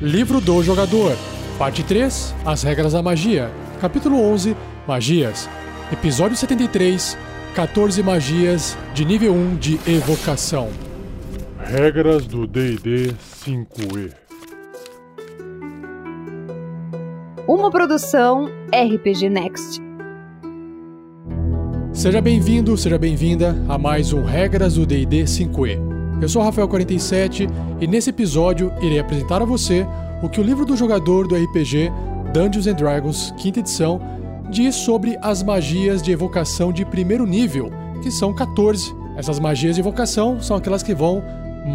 Livro do Jogador, Parte 3 As Regras da Magia, Capítulo 11 Magias, Episódio 73 14 Magias de nível 1 de Evocação. Regras do DD 5E. Uma produção RPG Next. Seja bem-vindo, seja bem-vinda a mais um Regras do D&D 5e. Eu sou Rafael47 e nesse episódio irei apresentar a você o que o livro do jogador do RPG Dungeons and Dragons, quinta edição, diz sobre as magias de evocação de primeiro nível, que são 14. Essas magias de evocação são aquelas que vão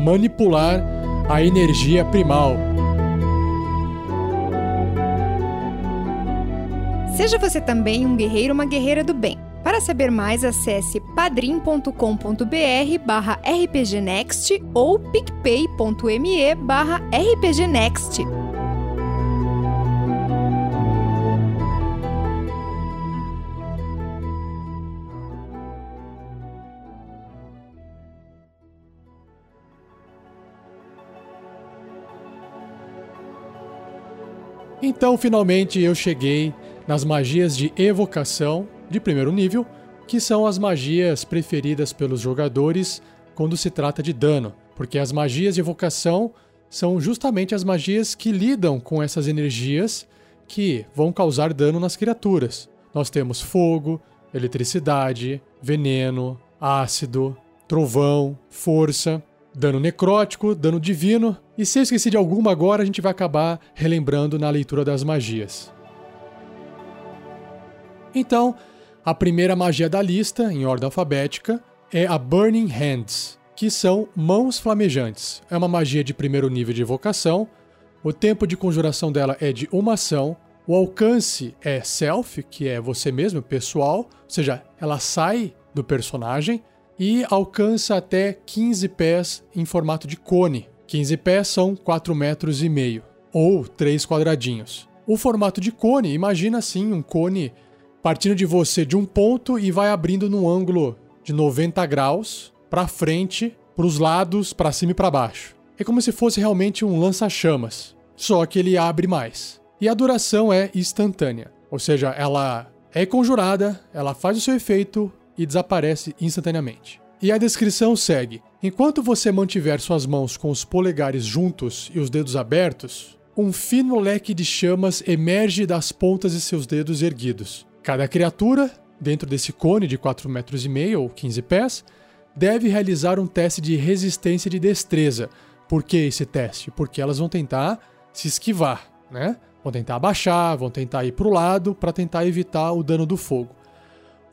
manipular a energia primal. Seja você também um guerreiro ou uma guerreira do bem. Para saber mais, acesse padrim.com.br barra rpgnext ou picpay.me barra rpgnext. Então, finalmente, eu cheguei nas magias de evocação de primeiro nível, que são as magias preferidas pelos jogadores quando se trata de dano, porque as magias de evocação são justamente as magias que lidam com essas energias que vão causar dano nas criaturas. Nós temos fogo, eletricidade, veneno, ácido, trovão, força, dano necrótico, dano divino, e se eu esqueci de alguma agora, a gente vai acabar relembrando na leitura das magias. Então, a primeira magia da lista, em ordem alfabética, é a Burning Hands, que são mãos flamejantes. É uma magia de primeiro nível de evocação. O tempo de conjuração dela é de uma ação. O alcance é self, que é você mesmo, pessoal, ou seja, ela sai do personagem e alcança até 15 pés em formato de cone. 15 pés são 4 metros e meio, ou 3 quadradinhos. O formato de cone, imagina assim um cone partindo de você de um ponto e vai abrindo num ângulo de 90 graus para frente, para os lados, para cima e para baixo. É como se fosse realmente um lança-chamas, só que ele abre mais. E a duração é instantânea, ou seja, ela é conjurada, ela faz o seu efeito e desaparece instantaneamente. E a descrição segue: enquanto você mantiver suas mãos com os polegares juntos e os dedos abertos, um fino leque de chamas emerge das pontas de seus dedos erguidos. Cada criatura, dentro desse cone de 4 metros e meio ou 15 pés, deve realizar um teste de resistência de destreza. Por que esse teste? Porque elas vão tentar se esquivar, né? Vão tentar abaixar, vão tentar ir para o lado para tentar evitar o dano do fogo.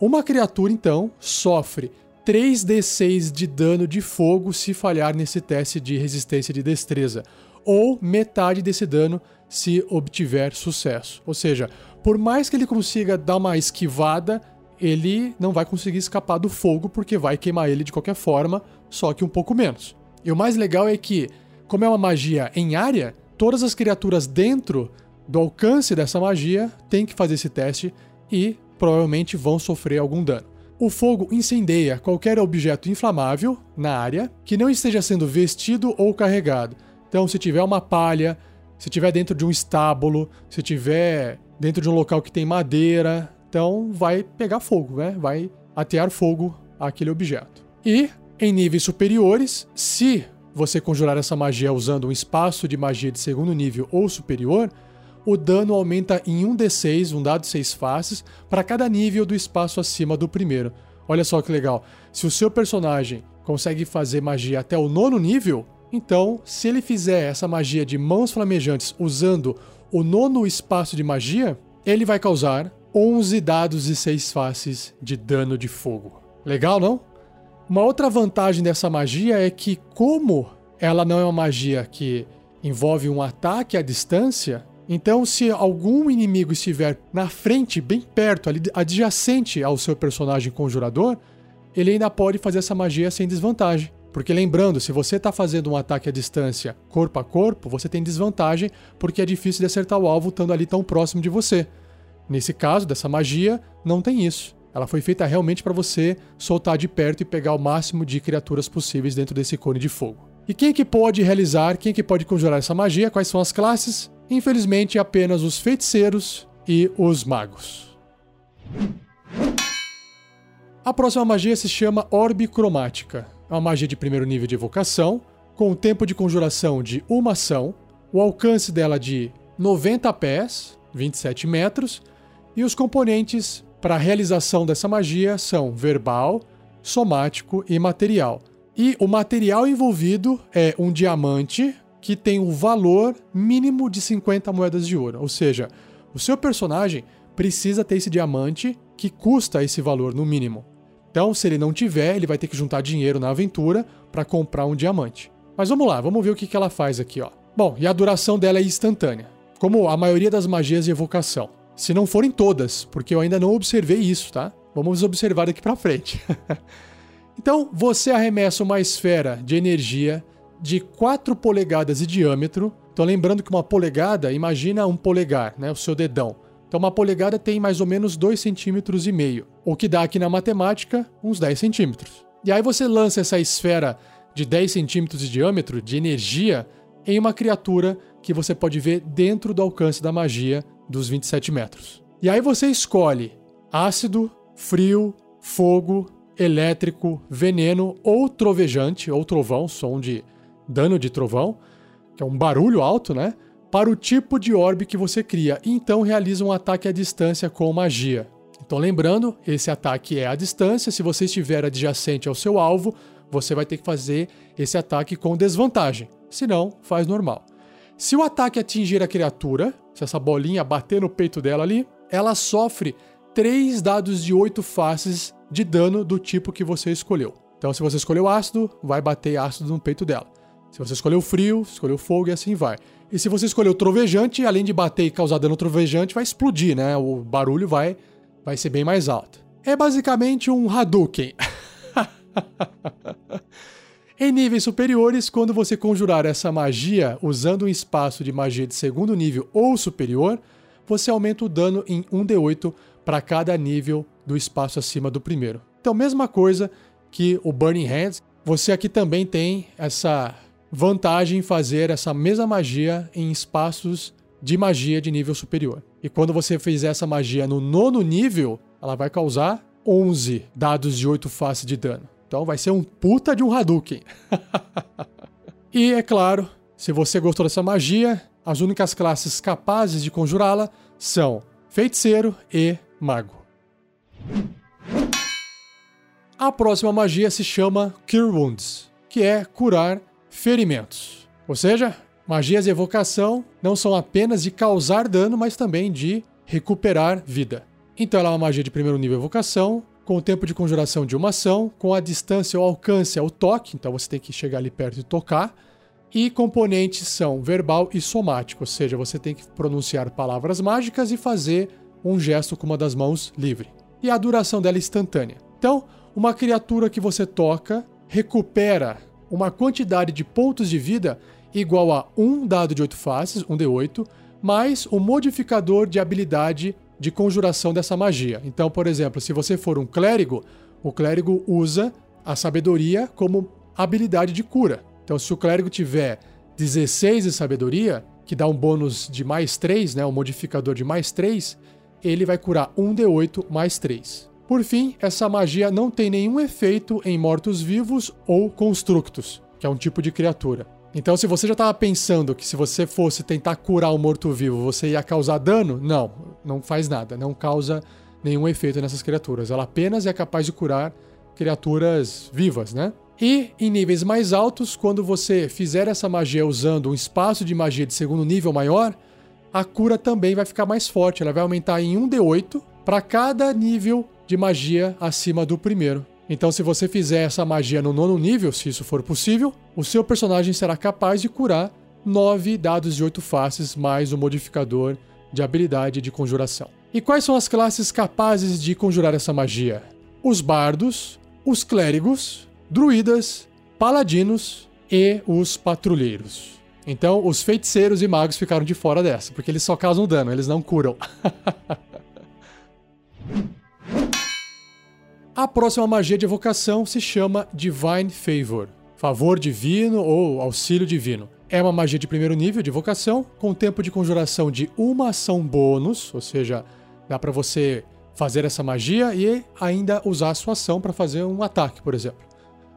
Uma criatura, então, sofre 3d6 de dano de fogo se falhar nesse teste de resistência de destreza, ou metade desse dano se obtiver sucesso. Ou seja, por mais que ele consiga dar uma esquivada, ele não vai conseguir escapar do fogo porque vai queimar ele de qualquer forma, só que um pouco menos. E o mais legal é que, como é uma magia em área, todas as criaturas dentro do alcance dessa magia têm que fazer esse teste e provavelmente vão sofrer algum dano. O fogo incendeia qualquer objeto inflamável na área que não esteja sendo vestido ou carregado. Então, se tiver uma palha, se tiver dentro de um estábulo, se tiver dentro de um local que tem madeira, então vai pegar fogo, né? Vai atear fogo àquele objeto. E em níveis superiores, se você conjurar essa magia usando um espaço de magia de segundo nível ou superior, o dano aumenta em 1d6, um dado de 6 faces, para cada nível do espaço acima do primeiro. Olha só que legal. Se o seu personagem consegue fazer magia até o nono nível, então, se ele fizer essa magia de mãos flamejantes usando o nono espaço de magia, ele vai causar 11 dados de 6 faces de dano de fogo. Legal, não? Uma outra vantagem dessa magia é que, como ela não é uma magia que envolve um ataque à distância, então, se algum inimigo estiver na frente, bem perto, ali, adjacente ao seu personagem conjurador, ele ainda pode fazer essa magia sem desvantagem. Porque lembrando, se você está fazendo um ataque à distância corpo a corpo, você tem desvantagem porque é difícil de acertar o alvo estando ali tão próximo de você. Nesse caso, dessa magia, não tem isso. Ela foi feita realmente para você soltar de perto e pegar o máximo de criaturas possíveis dentro desse cone de fogo. E quem é que pode realizar, quem é que pode conjurar essa magia? Quais são as classes? Infelizmente, apenas os feiticeiros e os magos. A próxima magia se chama Orbe Cromática. É uma magia de primeiro nível de evocação, com o tempo de conjuração de uma ação, o alcance dela de 90 pés, 27 metros, e os componentes para a realização dessa magia são verbal, somático e material. E o material envolvido é um diamante que tem um valor mínimo de 50 moedas de ouro. Ou seja, o seu personagem precisa ter esse diamante que custa esse valor no mínimo. Então, se ele não tiver, ele vai ter que juntar dinheiro na aventura para comprar um diamante. Mas vamos lá, vamos ver o que, que ela faz aqui, ó. Bom, e a duração dela é instantânea, como a maioria das magias de evocação. Se não forem todas, porque eu ainda não observei isso, tá? Vamos observar daqui para frente. então, você arremessa uma esfera de energia de 4 polegadas de diâmetro. Então, lembrando que uma polegada, imagina um polegar, né, o seu dedão. Então, uma polegada tem mais ou menos 2,5 centímetros e meio, o que dá aqui na matemática uns 10 centímetros. E aí você lança essa esfera de 10 centímetros de diâmetro de energia em uma criatura que você pode ver dentro do alcance da magia dos 27 metros. E aí você escolhe ácido, frio, fogo, elétrico, veneno ou trovejante ou trovão, som de dano de trovão, que é um barulho alto, né? Para o tipo de orbe que você cria, e então realiza um ataque à distância com magia. Então, lembrando, esse ataque é à distância. Se você estiver adjacente ao seu alvo, você vai ter que fazer esse ataque com desvantagem. Se não, faz normal. Se o ataque atingir a criatura, se essa bolinha bater no peito dela ali, ela sofre 3 dados de 8 faces de dano do tipo que você escolheu. Então, se você escolheu ácido, vai bater ácido no peito dela. Se você escolheu frio, escolheu fogo e assim vai. E se você escolher o trovejante, além de bater e causar dano trovejante, vai explodir, né? O barulho vai, vai ser bem mais alto. É basicamente um Hadouken. em níveis superiores, quando você conjurar essa magia usando um espaço de magia de segundo nível ou superior, você aumenta o dano em 1d8 para cada nível do espaço acima do primeiro. Então, mesma coisa que o Burning Hands, você aqui também tem essa vantagem em fazer essa mesma magia em espaços de magia de nível superior. E quando você fizer essa magia no nono nível, ela vai causar 11 dados de 8 faces de dano. Então vai ser um puta de um Hadouken. e é claro, se você gostou dessa magia, as únicas classes capazes de conjurá-la são Feiticeiro e Mago. A próxima magia se chama Cure Wounds, que é curar ferimentos. Ou seja, magias de evocação não são apenas de causar dano, mas também de recuperar vida. Então ela é uma magia de primeiro nível evocação, com o tempo de conjuração de uma ação, com a distância ou alcance ao toque, então você tem que chegar ali perto e tocar. E componentes são verbal e somático, ou seja, você tem que pronunciar palavras mágicas e fazer um gesto com uma das mãos livre. E a duração dela é instantânea. Então, uma criatura que você toca recupera uma quantidade de pontos de vida igual a um dado de 8 faces, um D8, mais o modificador de habilidade de conjuração dessa magia. Então, por exemplo, se você for um clérigo, o clérigo usa a sabedoria como habilidade de cura. Então, se o clérigo tiver 16 de sabedoria, que dá um bônus de mais 3, né, um modificador de mais 3, ele vai curar 1d8 mais 3. Por fim, essa magia não tem nenhum efeito em mortos-vivos ou constructos, que é um tipo de criatura. Então, se você já estava pensando que se você fosse tentar curar um morto-vivo, você ia causar dano, não, não faz nada, não causa nenhum efeito nessas criaturas. Ela apenas é capaz de curar criaturas vivas, né? E em níveis mais altos, quando você fizer essa magia usando um espaço de magia de segundo nível maior, a cura também vai ficar mais forte. Ela vai aumentar em 1d8 para cada nível de magia acima do primeiro. Então, se você fizer essa magia no nono nível, se isso for possível, o seu personagem será capaz de curar 9 dados de 8 faces mais o modificador de habilidade de conjuração. E quais são as classes capazes de conjurar essa magia? Os bardos, os clérigos, druidas, paladinos e os patrulheiros. Então, os feiticeiros e magos ficaram de fora dessa, porque eles só causam dano, eles não curam. A próxima magia de evocação se chama Divine Favor. favor divino ou auxílio divino. É uma magia de primeiro nível de vocação, com tempo de conjuração de uma ação bônus, ou seja, dá para você fazer essa magia e ainda usar a sua ação para fazer um ataque, por exemplo.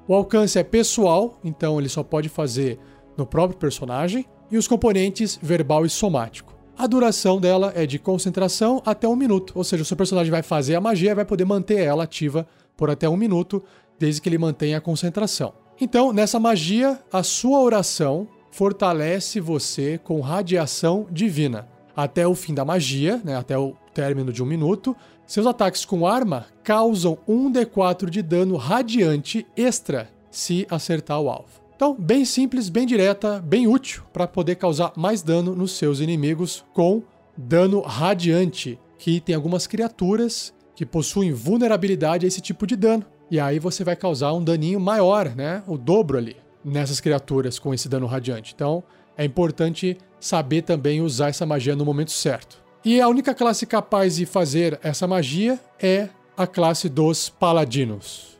O alcance é pessoal, então ele só pode fazer no próprio personagem, e os componentes verbal e somático. A duração dela é de concentração até um minuto, ou seja, o seu personagem vai fazer a magia e vai poder manter ela ativa por até um minuto, desde que ele mantenha a concentração. Então, nessa magia, a sua oração fortalece você com radiação divina. Até o fim da magia, né, até o término de um minuto, seus ataques com arma causam 1d4 de dano radiante extra se acertar o alvo. Então, bem simples, bem direta, bem útil para poder causar mais dano nos seus inimigos com dano radiante, que tem algumas criaturas que possuem vulnerabilidade a esse tipo de dano. E aí você vai causar um daninho maior, né? O dobro ali nessas criaturas com esse dano radiante. Então, é importante saber também usar essa magia no momento certo. E a única classe capaz de fazer essa magia é a classe dos Paladinos.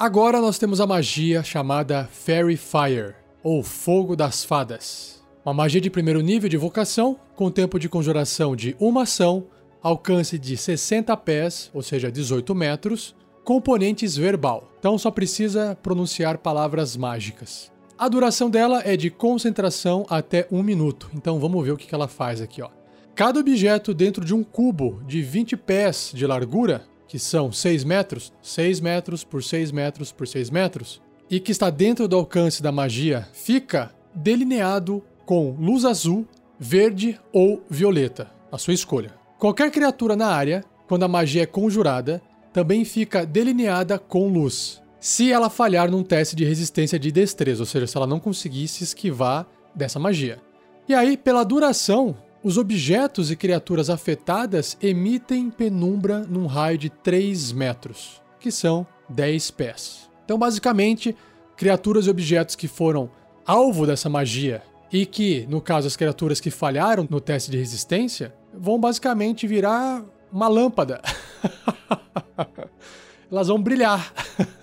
Agora nós temos a magia chamada Fairy Fire, ou Fogo das Fadas. Uma magia de primeiro nível de vocação, com tempo de conjuração de uma ação, alcance de 60 pés, ou seja, 18 metros, componentes verbal. Então só precisa pronunciar palavras mágicas. A duração dela é de concentração até um minuto. Então vamos ver o que ela faz aqui. Ó. Cada objeto dentro de um cubo de 20 pés de largura, que são 6 metros, 6 metros por 6 metros por 6 metros, e que está dentro do alcance da magia, fica delineado com luz azul, verde ou violeta, a sua escolha. Qualquer criatura na área, quando a magia é conjurada, também fica delineada com luz. Se ela falhar num teste de resistência de destreza, ou seja, se ela não conseguir se esquivar dessa magia. E aí, pela duração, os objetos e criaturas afetadas emitem penumbra num raio de 3 metros, que são 10 pés. Então, basicamente, criaturas e objetos que foram alvo dessa magia e que, no caso, as criaturas que falharam no teste de resistência, vão basicamente virar uma lâmpada. Elas vão brilhar.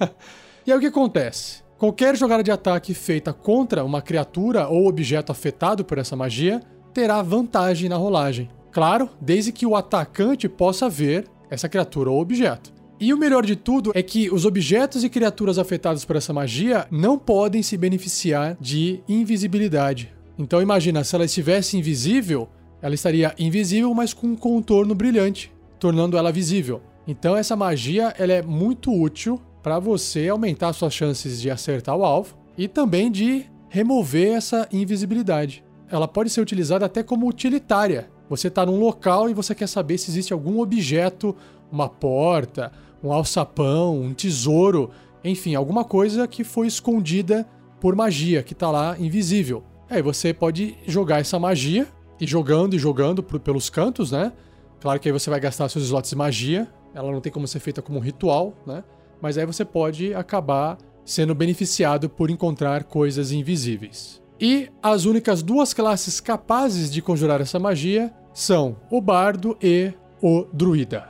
e aí o que acontece? Qualquer jogada de ataque feita contra uma criatura ou objeto afetado por essa magia terá vantagem na rolagem. Claro, desde que o atacante possa ver essa criatura ou objeto. E o melhor de tudo é que os objetos e criaturas afetados por essa magia não podem se beneficiar de invisibilidade. Então imagina, se ela estivesse invisível, ela estaria invisível, mas com um contorno brilhante tornando ela visível. Então essa magia ela é muito útil para você aumentar suas chances de acertar o alvo e também de remover essa invisibilidade. Ela pode ser utilizada até como utilitária. Você está num local e você quer saber se existe algum objeto, uma porta, um alçapão, um tesouro, enfim, alguma coisa que foi escondida por magia, que está lá invisível. Aí você pode jogar essa magia e jogando e jogando pelos cantos, né? Claro que aí você vai gastar seus slots de magia, ela não tem como ser feita como um ritual, né? Mas aí você pode acabar sendo beneficiado por encontrar coisas invisíveis. E as únicas duas classes capazes de conjurar essa magia são o bardo e o druida.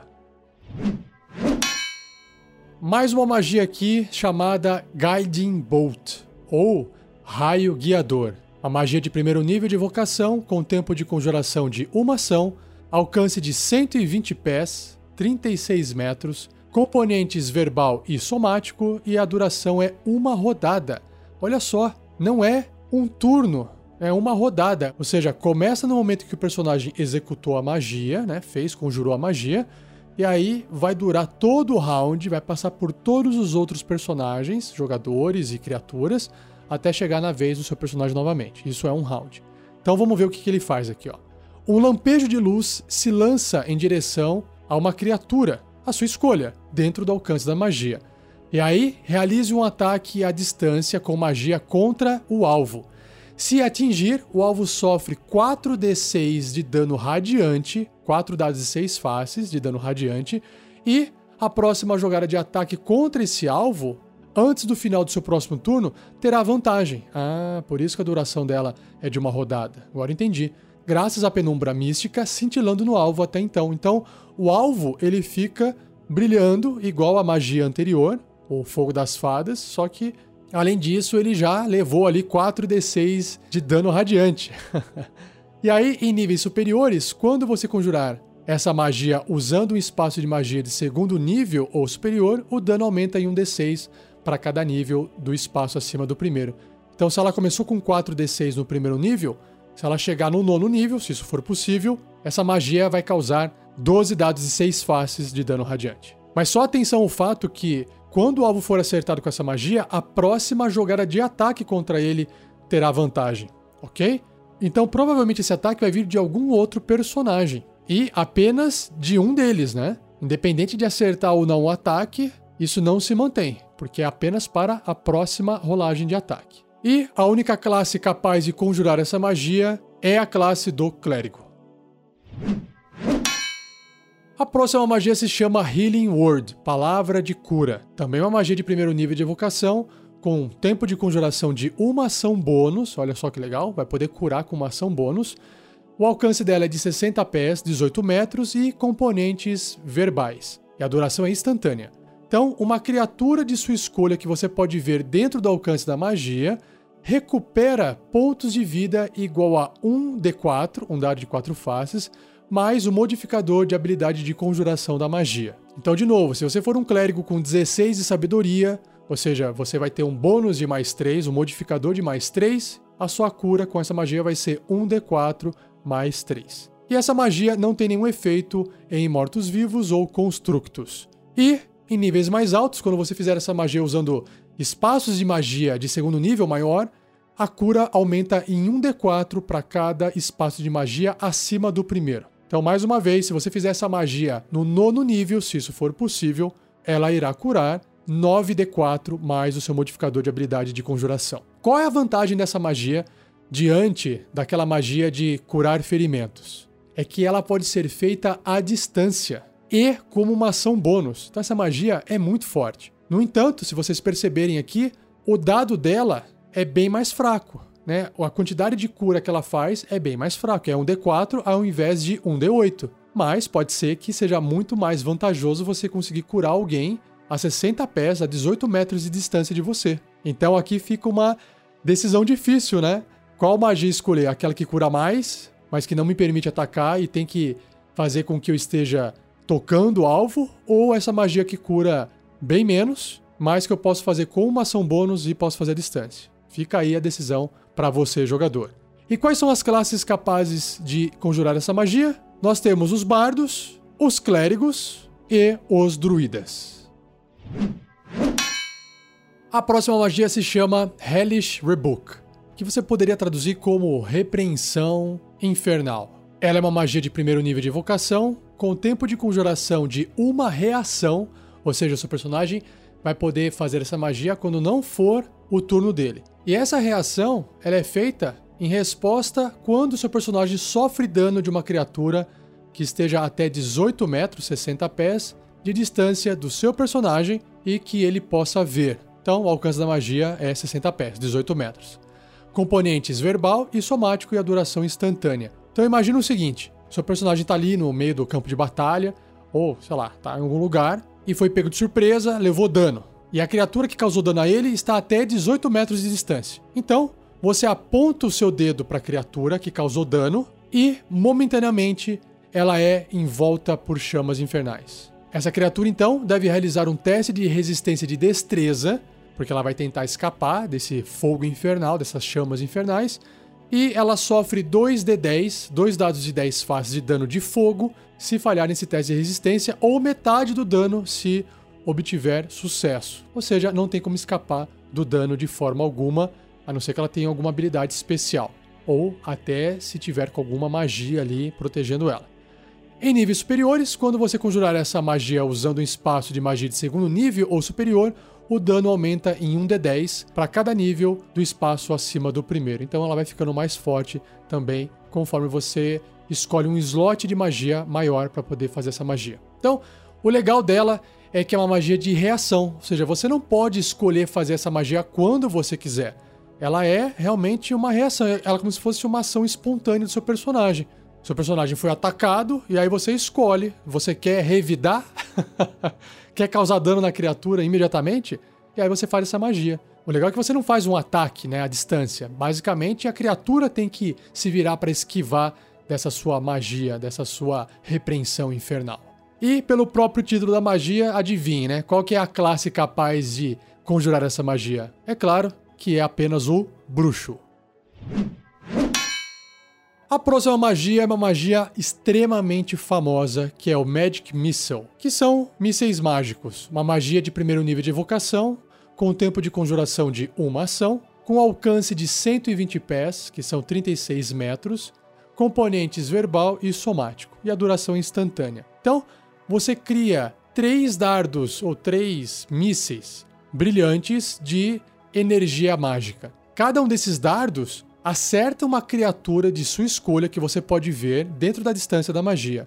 Mais uma magia aqui chamada Guiding Bolt, ou Raio Guiador. Uma magia de primeiro nível de evocação, com tempo de conjuração de uma ação, alcance de 120 pés, 36 metros, componentes verbal e somático e a duração é uma rodada. Olha só, não é um turno, é uma rodada. Ou seja, começa no momento que o personagem executou a magia, né? Fez, conjurou a magia. E aí vai durar todo o round, vai passar por todos os outros personagens, jogadores e criaturas, até chegar na vez do seu personagem novamente. Isso é um round. Então vamos ver o que, que ele faz aqui, ó. Um lampejo de luz se lança em direção a uma criatura, a sua escolha, dentro do alcance da magia. E aí, realize um ataque à distância com magia contra o alvo. Se atingir, o alvo sofre 4d6 de dano radiante, 4 dados de 6 faces de dano radiante, e a próxima jogada de ataque contra esse alvo, antes do final do seu próximo turno, terá vantagem. Ah, por isso que a duração dela é de uma rodada. Agora entendi graças à penumbra mística cintilando no alvo até então. Então, o alvo ele fica brilhando igual a magia anterior, o Fogo das Fadas, só que além disso ele já levou ali 4d6 de dano radiante. e aí, em níveis superiores, quando você conjurar essa magia usando um espaço de magia de segundo nível ou superior, o dano aumenta em 1d6 para cada nível do espaço acima do primeiro. Então, se ela começou com 4d6 no primeiro nível, se ela chegar no nono nível, se isso for possível, essa magia vai causar 12 dados de 6 faces de dano radiante. Mas só atenção ao fato que, quando o alvo for acertado com essa magia, a próxima jogada de ataque contra ele terá vantagem, ok? Então, provavelmente esse ataque vai vir de algum outro personagem. E apenas de um deles, né? Independente de acertar ou não o ataque, isso não se mantém, porque é apenas para a próxima rolagem de ataque. E a única classe capaz de conjurar essa magia é a classe do clérigo. A próxima magia se chama Healing Word, Palavra de Cura. Também uma magia de primeiro nível de evocação, com tempo de conjuração de uma ação bônus. Olha só que legal, vai poder curar com uma ação bônus. O alcance dela é de 60 pés, 18 metros e componentes verbais. E a duração é instantânea. Então, uma criatura de sua escolha que você pode ver dentro do alcance da magia recupera pontos de vida igual a 1d4, um dado de 4 faces, mais o modificador de habilidade de conjuração da magia. Então, de novo, se você for um clérigo com 16 de sabedoria, ou seja, você vai ter um bônus de mais 3, um modificador de mais 3, a sua cura com essa magia vai ser 1d4 mais 3. E essa magia não tem nenhum efeito em mortos-vivos ou constructos. E, em níveis mais altos, quando você fizer essa magia usando espaços de magia de segundo nível maior, a cura aumenta em 1d4 para cada espaço de magia acima do primeiro. Então, mais uma vez, se você fizer essa magia no nono nível, se isso for possível, ela irá curar 9d4 mais o seu modificador de habilidade de conjuração. Qual é a vantagem dessa magia diante daquela magia de curar ferimentos. É que ela pode ser feita à distância e como uma ação bônus. Então essa magia é muito forte. No entanto, se vocês perceberem aqui, o dado dela é bem mais fraco. Né? A quantidade de cura que ela faz é bem mais fraco, é um D4 ao invés de um D8. Mas pode ser que seja muito mais vantajoso você conseguir curar alguém a 60 pés, a 18 metros de distância de você. Então aqui fica uma decisão difícil, né? qual magia escolher? Aquela que cura mais, mas que não me permite atacar e tem que fazer com que eu esteja tocando o alvo, ou essa magia que cura bem menos, mas que eu posso fazer com uma ação bônus e posso fazer a distância. Fica aí a decisão para você, jogador. E quais são as classes capazes de conjurar essa magia? Nós temos os bardos, os clérigos e os druidas. A próxima magia se chama Hellish Rebuke que você poderia traduzir como repreensão infernal. Ela é uma magia de primeiro nível de evocação, com tempo de conjuração de uma reação, ou seja, seu personagem vai poder fazer essa magia quando não for o turno dele. E essa reação ela é feita em resposta quando seu personagem sofre dano de uma criatura que esteja até 18 metros, 60 pés, de distância do seu personagem e que ele possa ver. Então, o alcance da magia é 60 pés, 18 metros componentes verbal e somático e a duração instantânea. Então imagina o seguinte: seu personagem está ali no meio do campo de batalha, ou sei lá, está em algum lugar, e foi pego de surpresa, levou dano. E a criatura que causou dano a ele está até 18 metros de distância. Então, você aponta o seu dedo para a criatura que causou dano e, momentaneamente, ela é envolta por chamas infernais. Essa criatura, então, deve realizar um teste de resistência de destreza porque ela vai tentar escapar desse fogo infernal, dessas chamas infernais, e ela sofre 2 de 10, dois dados de 10 faces de dano de fogo, se falhar nesse teste de resistência, ou metade do dano se obtiver sucesso. Ou seja, não tem como escapar do dano de forma alguma, a não ser que ela tenha alguma habilidade especial, ou até se tiver com alguma magia ali protegendo ela. Em níveis superiores, quando você conjurar essa magia usando um espaço de magia de segundo nível ou superior, o dano aumenta em 1d10 para cada nível do espaço acima do primeiro. Então ela vai ficando mais forte também conforme você escolhe um slot de magia maior para poder fazer essa magia. Então, o legal dela é que é uma magia de reação, ou seja, você não pode escolher fazer essa magia quando você quiser. Ela é realmente uma reação, ela é como se fosse uma ação espontânea do seu personagem. Seu personagem foi atacado e aí você escolhe, você quer revidar? quer causar dano na criatura imediatamente? E aí você faz essa magia. O legal é que você não faz um ataque, né, à distância. Basicamente, a criatura tem que se virar para esquivar dessa sua magia, dessa sua repreensão infernal. E pelo próprio título da magia, adivinhe, né? Qual que é a classe capaz de conjurar essa magia? É claro que é apenas o bruxo. A próxima magia é uma magia extremamente famosa, que é o Magic Missile, que são mísseis mágicos, uma magia de primeiro nível de evocação, com tempo de conjuração de uma ação, com alcance de 120 pés, que são 36 metros, componentes verbal e somático, e a duração instantânea. Então, você cria três dardos ou três mísseis brilhantes de energia mágica. Cada um desses dardos acerta uma criatura de sua escolha que você pode ver dentro da distância da magia.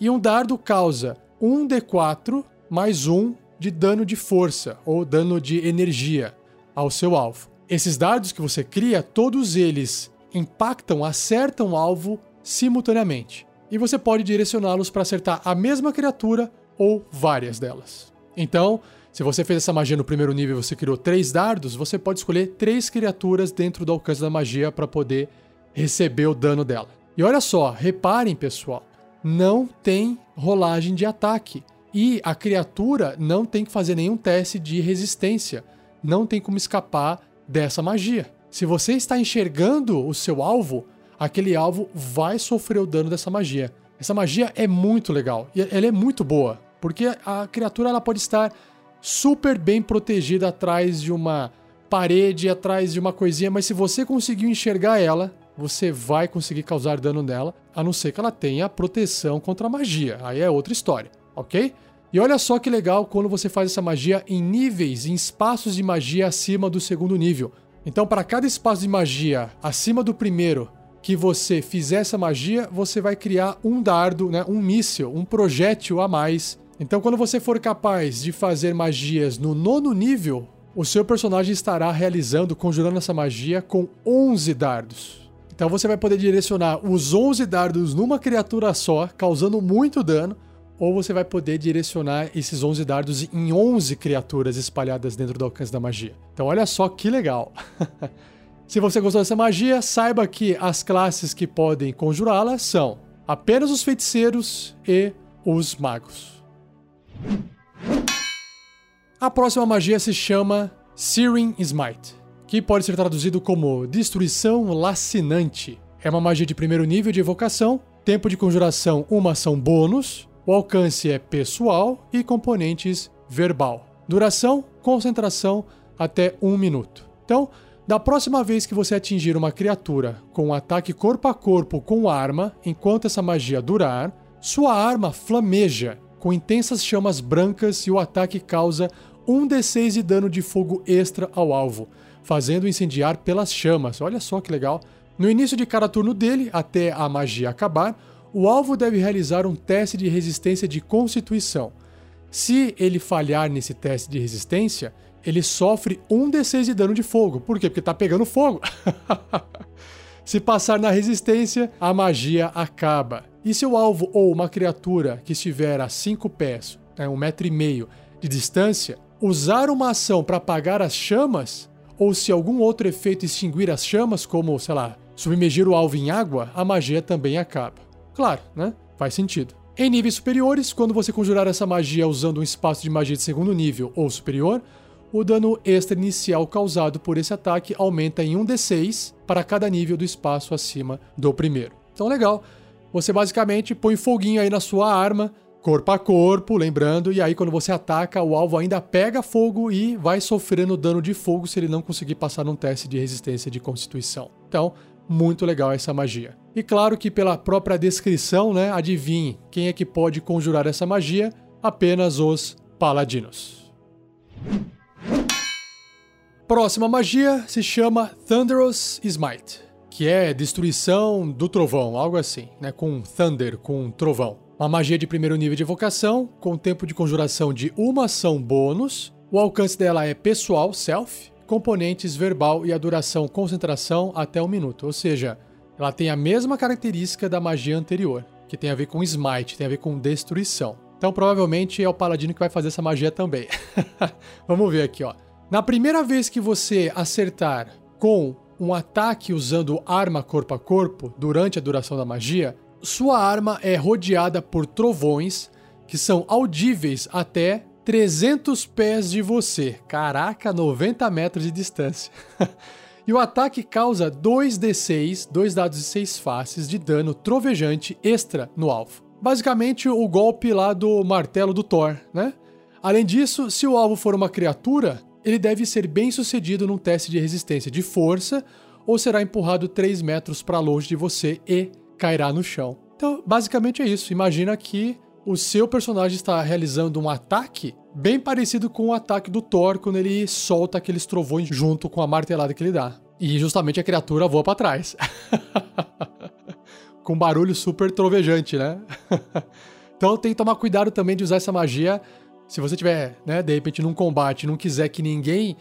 E um dardo causa 1d4 mais 1 de dano de força ou dano de energia ao seu alvo. Esses dardos que você cria, todos eles impactam, acertam o alvo simultaneamente. E você pode direcioná-los para acertar a mesma criatura ou várias delas. Então, se você fez essa magia no primeiro nível e você criou três dardos, você pode escolher três criaturas dentro do alcance da magia para poder receber o dano dela. E olha só, reparem pessoal, não tem rolagem de ataque. E a criatura não tem que fazer nenhum teste de resistência. Não tem como escapar dessa magia. Se você está enxergando o seu alvo, aquele alvo vai sofrer o dano dessa magia. Essa magia é muito legal e ela é muito boa, porque a criatura ela pode estar super bem protegida atrás de uma parede, atrás de uma coisinha, mas se você conseguir enxergar ela, você vai conseguir causar dano nela, a não ser que ela tenha proteção contra a magia. Aí é outra história, ok? E olha só que legal quando você faz essa magia em níveis, em espaços de magia acima do segundo nível. Então, para cada espaço de magia acima do primeiro que você fizer essa magia, você vai criar um dardo, né, um míssil, um projétil a mais então, quando você for capaz de fazer magias no nono nível, o seu personagem estará realizando, conjurando essa magia com 11 dardos. Então, você vai poder direcionar os 11 dardos numa criatura só, causando muito dano, ou você vai poder direcionar esses 11 dardos em 11 criaturas espalhadas dentro do alcance da magia. Então, olha só que legal. Se você gostou dessa magia, saiba que as classes que podem conjurá-la são apenas os feiticeiros e os magos. A próxima magia se chama Searing Smite, que pode ser traduzido como Destruição Lacinante. É uma magia de primeiro nível de evocação, tempo de conjuração uma ação bônus, o alcance é pessoal e componentes verbal. Duração, concentração até um minuto. Então, da próxima vez que você atingir uma criatura com um ataque corpo a corpo com arma, enquanto essa magia durar, sua arma flameja com intensas chamas brancas e o ataque causa 1d6 de dano de fogo extra ao alvo, fazendo incendiar pelas chamas. Olha só que legal. No início de cada turno dele, até a magia acabar, o alvo deve realizar um teste de resistência de constituição. Se ele falhar nesse teste de resistência, ele sofre 1d6 de dano de fogo. Por quê? Porque tá pegando fogo. Se passar na resistência, a magia acaba. E se o alvo ou uma criatura que estiver a 5 pés, né, um metro e meio de distância, usar uma ação para apagar as chamas, ou se algum outro efeito extinguir as chamas, como, sei lá, submergir o alvo em água, a magia também acaba. Claro, né? Faz sentido. Em níveis superiores, quando você conjurar essa magia usando um espaço de magia de segundo nível ou superior, o dano extra inicial causado por esse ataque aumenta em 1d6 para cada nível do espaço acima do primeiro. Então, legal. Você basicamente põe foguinho aí na sua arma, corpo a corpo, lembrando, e aí quando você ataca, o alvo ainda pega fogo e vai sofrendo dano de fogo se ele não conseguir passar num teste de resistência de constituição. Então, muito legal essa magia. E claro que pela própria descrição, né, adivinhe quem é que pode conjurar essa magia? Apenas os paladinos. Próxima magia se chama Thunderous Smite que é destruição do trovão, algo assim, né? Com thunder, com trovão. Uma magia de primeiro nível de evocação, com tempo de conjuração de uma ação bônus. O alcance dela é pessoal, self, componentes verbal e a duração concentração até um minuto. Ou seja, ela tem a mesma característica da magia anterior, que tem a ver com smite, tem a ver com destruição. Então provavelmente é o paladino que vai fazer essa magia também. Vamos ver aqui, ó. Na primeira vez que você acertar com um ataque usando arma corpo a corpo durante a duração da magia, sua arma é rodeada por trovões que são audíveis até 300 pés de você. Caraca, 90 metros de distância. e o ataque causa 2d6, dois dados de 6 faces de dano trovejante extra no alvo. Basicamente o golpe lá do martelo do Thor, né? Além disso, se o alvo for uma criatura, ele deve ser bem sucedido num teste de resistência de força ou será empurrado 3 metros para longe de você e cairá no chão. Então, basicamente é isso. Imagina que o seu personagem está realizando um ataque bem parecido com o ataque do Thor quando ele solta aqueles trovões junto com a martelada que ele dá. E justamente a criatura voa para trás. com barulho super trovejante, né? então tem que tomar cuidado também de usar essa magia se você tiver, né, de repente num combate não quiser que ninguém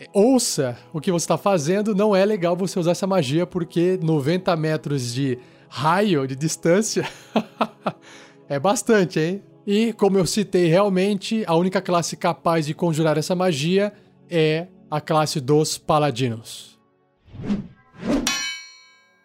eh, ouça o que você está fazendo, não é legal você usar essa magia porque 90 metros de raio de distância é bastante, hein? E como eu citei realmente, a única classe capaz de conjurar essa magia é a classe dos paladinos.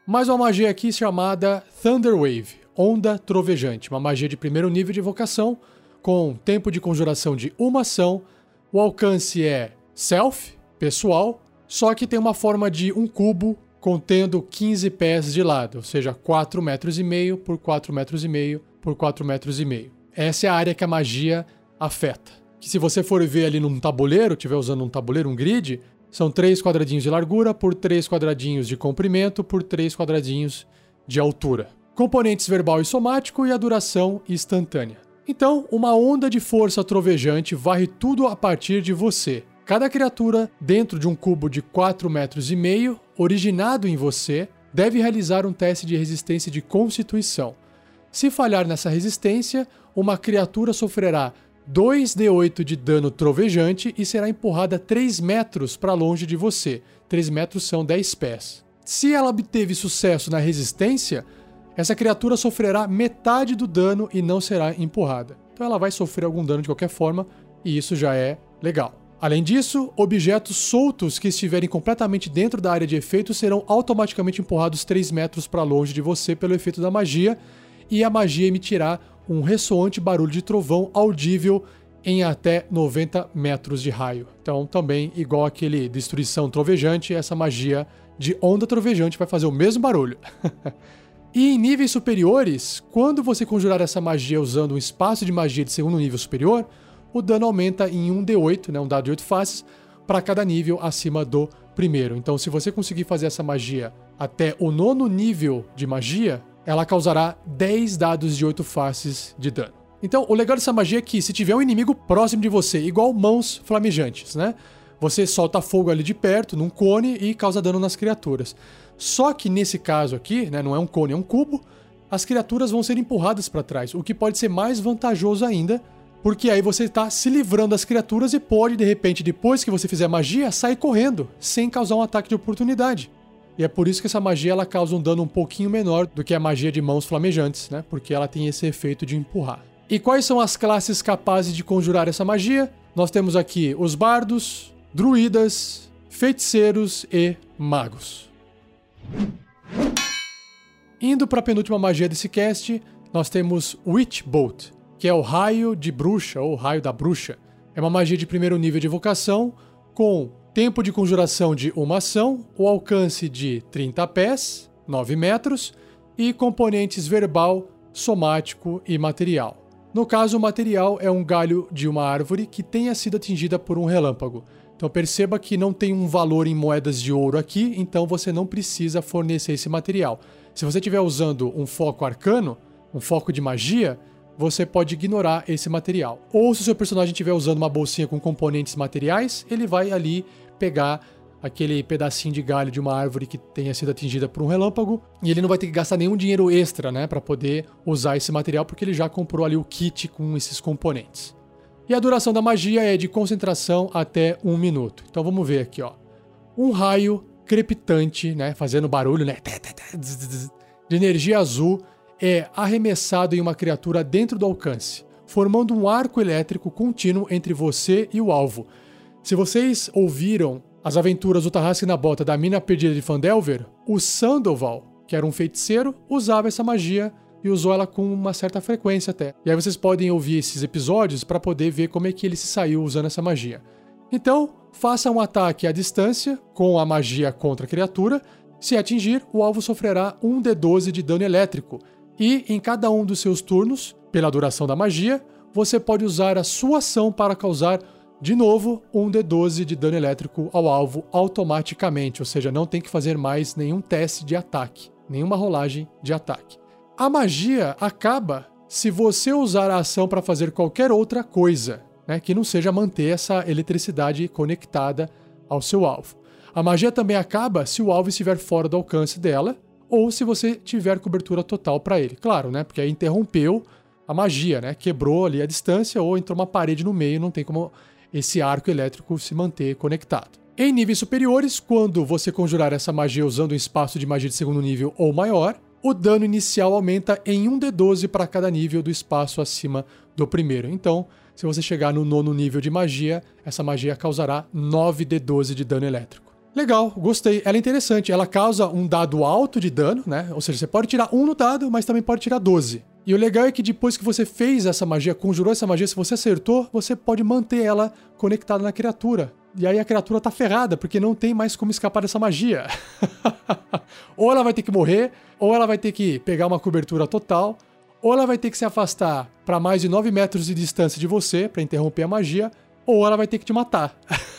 Mais uma magia aqui chamada Thunder Wave, Onda Trovejante, uma magia de primeiro nível de evocação com tempo de conjuração de uma ação. O alcance é self, pessoal, só que tem uma forma de um cubo contendo 15 pés de lado, ou seja, 4 metros e meio por 4 metros e meio por 4 metros e meio. Essa é a área que a magia afeta. Que se você for ver ali num tabuleiro, estiver usando um tabuleiro, um grid, são 3 quadradinhos de largura por 3 quadradinhos de comprimento por 3 quadradinhos de altura. Componentes verbal e somático e a duração instantânea. Então, uma onda de força trovejante varre tudo a partir de você. Cada criatura dentro de um cubo de 4 metros e meio, originado em você, deve realizar um teste de resistência de constituição. Se falhar nessa resistência, uma criatura sofrerá 2d8 de dano trovejante e será empurrada 3 metros para longe de você. 3 metros são 10 pés. Se ela obteve sucesso na resistência, essa criatura sofrerá metade do dano e não será empurrada. Então ela vai sofrer algum dano de qualquer forma, e isso já é legal. Além disso, objetos soltos que estiverem completamente dentro da área de efeito serão automaticamente empurrados 3 metros para longe de você pelo efeito da magia, e a magia emitirá um ressoante barulho de trovão audível em até 90 metros de raio. Então, também, igual aquele destruição trovejante, essa magia de onda trovejante vai fazer o mesmo barulho. E em níveis superiores, quando você conjurar essa magia usando um espaço de magia de segundo nível superior, o dano aumenta em 1d8, né, um dado de 8 faces, para cada nível acima do primeiro. Então, se você conseguir fazer essa magia até o nono nível de magia, ela causará 10 dados de 8 faces de dano. Então, o legal dessa magia é que se tiver um inimigo próximo de você, igual mãos flamejantes, né? Você solta fogo ali de perto, num cone, e causa dano nas criaturas. Só que nesse caso aqui, né, não é um cone, é um cubo, as criaturas vão ser empurradas para trás, o que pode ser mais vantajoso ainda, porque aí você está se livrando das criaturas e pode, de repente, depois que você fizer magia, sair correndo, sem causar um ataque de oportunidade. E é por isso que essa magia ela causa um dano um pouquinho menor do que a magia de mãos flamejantes, né? Porque ela tem esse efeito de empurrar. E quais são as classes capazes de conjurar essa magia? Nós temos aqui os bardos, druidas, feiticeiros e magos. Indo para a penúltima magia desse cast, nós temos Witch Bolt, que é o raio de bruxa ou raio da bruxa. É uma magia de primeiro nível de evocação, com tempo de conjuração de uma ação, o alcance de 30 pés, 9 metros, e componentes verbal, somático e material. No caso, o material é um galho de uma árvore que tenha sido atingida por um relâmpago. Então perceba que não tem um valor em moedas de ouro aqui, então você não precisa fornecer esse material. Se você estiver usando um foco arcano, um foco de magia, você pode ignorar esse material. Ou se o seu personagem estiver usando uma bolsinha com componentes materiais, ele vai ali pegar aquele pedacinho de galho de uma árvore que tenha sido atingida por um relâmpago e ele não vai ter que gastar nenhum dinheiro extra, né, para poder usar esse material porque ele já comprou ali o kit com esses componentes. E a duração da magia é de concentração até um minuto. Então vamos ver aqui, ó. Um raio crepitante, né, fazendo barulho, né, de energia azul é arremessado em uma criatura dentro do alcance, formando um arco elétrico contínuo entre você e o alvo. Se vocês ouviram as aventuras do Tarrasque na Bota da Mina Perdida de Fandelver, o Sandoval, que era um feiticeiro, usava essa magia e usou ela com uma certa frequência até. E aí vocês podem ouvir esses episódios para poder ver como é que ele se saiu usando essa magia. Então, faça um ataque à distância com a magia contra a criatura. Se atingir, o alvo sofrerá um D12 de dano elétrico. E em cada um dos seus turnos, pela duração da magia, você pode usar a sua ação para causar de novo um D12 de dano elétrico ao alvo automaticamente, ou seja, não tem que fazer mais nenhum teste de ataque, nenhuma rolagem de ataque. A magia acaba se você usar a ação para fazer qualquer outra coisa, né, que não seja manter essa eletricidade conectada ao seu alvo. A magia também acaba se o alvo estiver fora do alcance dela ou se você tiver cobertura total para ele. Claro, né? Porque aí interrompeu a magia, né? Quebrou ali a distância ou entrou uma parede no meio, não tem como esse arco elétrico se manter conectado. Em níveis superiores, quando você conjurar essa magia usando um espaço de magia de segundo nível ou maior, o dano inicial aumenta em 1d12 para cada nível do espaço acima do primeiro. Então, se você chegar no nono nível de magia, essa magia causará 9d12 de dano elétrico. Legal, gostei. Ela é interessante. Ela causa um dado alto de dano, né? Ou seja, você pode tirar um no dado, mas também pode tirar 12. E o legal é que depois que você fez essa magia, conjurou essa magia, se você acertou, você pode manter ela conectada na criatura. E aí a criatura tá ferrada, porque não tem mais como escapar dessa magia. ou ela vai ter que morrer, ou ela vai ter que pegar uma cobertura total, ou ela vai ter que se afastar para mais de 9 metros de distância de você para interromper a magia, ou ela vai ter que te matar.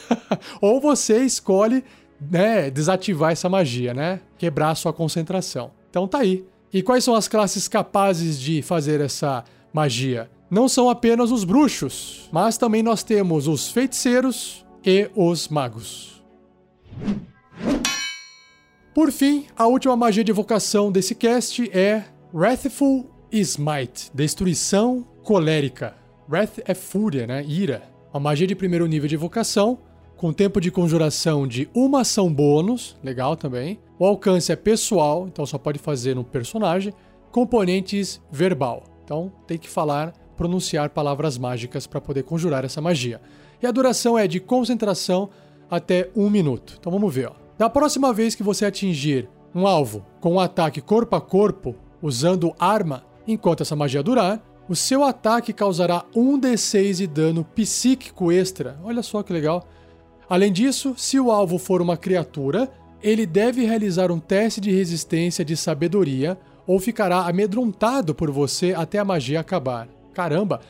ou você escolhe né, desativar essa magia, né? Quebrar a sua concentração. Então tá aí. E quais são as classes capazes de fazer essa magia? Não são apenas os bruxos, mas também nós temos os feiticeiros, e os magos. Por fim, a última magia de evocação desse cast é Wrathful Smite, Destruição Colérica. Wrath é fúria, né? Ira. Uma magia de primeiro nível de evocação, com tempo de conjuração de uma ação bônus, legal também. O alcance é pessoal, então só pode fazer no personagem. Componentes verbal, então tem que falar, pronunciar palavras mágicas para poder conjurar essa magia e a duração é de concentração até um minuto. Então vamos ver. Ó. Da próxima vez que você atingir um alvo com um ataque corpo a corpo, usando arma, enquanto essa magia durar, o seu ataque causará 1d6 de dano psíquico extra. Olha só que legal. Além disso, se o alvo for uma criatura, ele deve realizar um teste de resistência de sabedoria ou ficará amedrontado por você até a magia acabar. Caramba,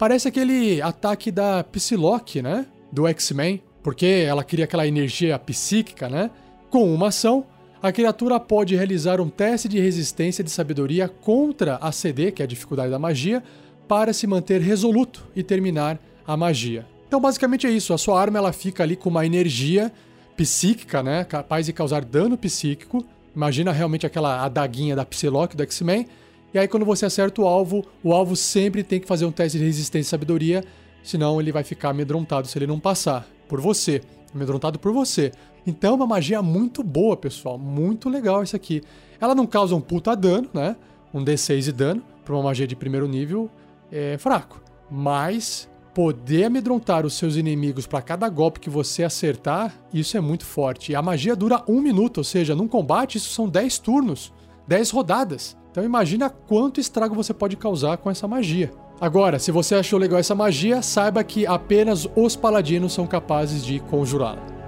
Parece aquele ataque da Psylocke, né? Do X-Men, porque ela cria aquela energia psíquica, né? Com uma ação, a criatura pode realizar um teste de resistência de sabedoria contra a CD, que é a dificuldade da magia, para se manter resoluto e terminar a magia. Então, basicamente é isso. A sua arma ela fica ali com uma energia psíquica, né? Capaz de causar dano psíquico. Imagina realmente aquela adaguinha da Psylocke do X-Men e aí, quando você acerta o alvo, o alvo sempre tem que fazer um teste de resistência e sabedoria, senão ele vai ficar amedrontado se ele não passar. Por você. Amedrontado por você. Então é uma magia muito boa, pessoal. Muito legal isso aqui. Ela não causa um puta dano, né? Um D6 de dano. Pra uma magia de primeiro nível é fraco. Mas poder amedrontar os seus inimigos para cada golpe que você acertar, isso é muito forte. E a magia dura um minuto, ou seja, num combate isso são 10 turnos, 10 rodadas. Então imagina quanto estrago você pode causar com essa magia. Agora, se você achou legal essa magia, saiba que apenas os paladinos são capazes de conjurá-la.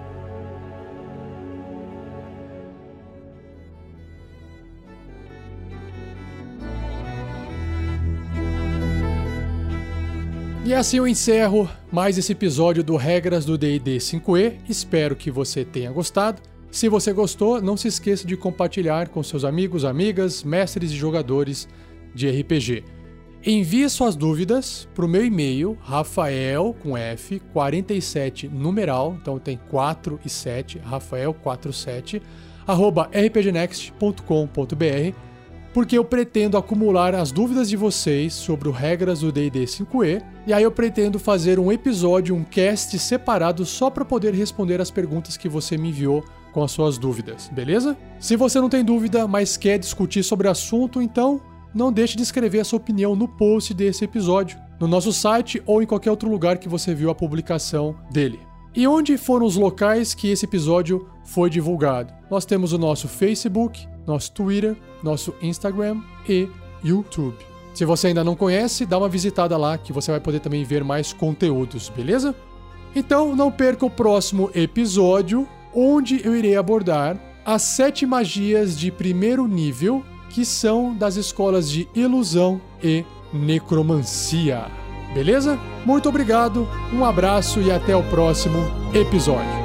E assim eu encerro mais esse episódio do Regras do D&D 5e. Espero que você tenha gostado. Se você gostou, não se esqueça de compartilhar com seus amigos, amigas, mestres e jogadores de RPG. Envie suas dúvidas para o meu e-mail, rafael, com F, 47 numeral, então tem 4 e 7, rafael47, arroba rpgnext.com.br, porque eu pretendo acumular as dúvidas de vocês sobre regras do D&D 5e, e aí eu pretendo fazer um episódio, um cast separado só para poder responder as perguntas que você me enviou com as suas dúvidas, beleza? Se você não tem dúvida, mas quer discutir sobre o assunto, então não deixe de escrever a sua opinião no post desse episódio, no nosso site ou em qualquer outro lugar que você viu a publicação dele. E onde foram os locais que esse episódio foi divulgado? Nós temos o nosso Facebook, nosso Twitter, nosso Instagram e YouTube. Se você ainda não conhece, dá uma visitada lá que você vai poder também ver mais conteúdos, beleza? Então não perca o próximo episódio, onde eu irei abordar as sete magias de primeiro nível que são das escolas de ilusão e necromancia. Beleza? Muito obrigado, um abraço e até o próximo episódio.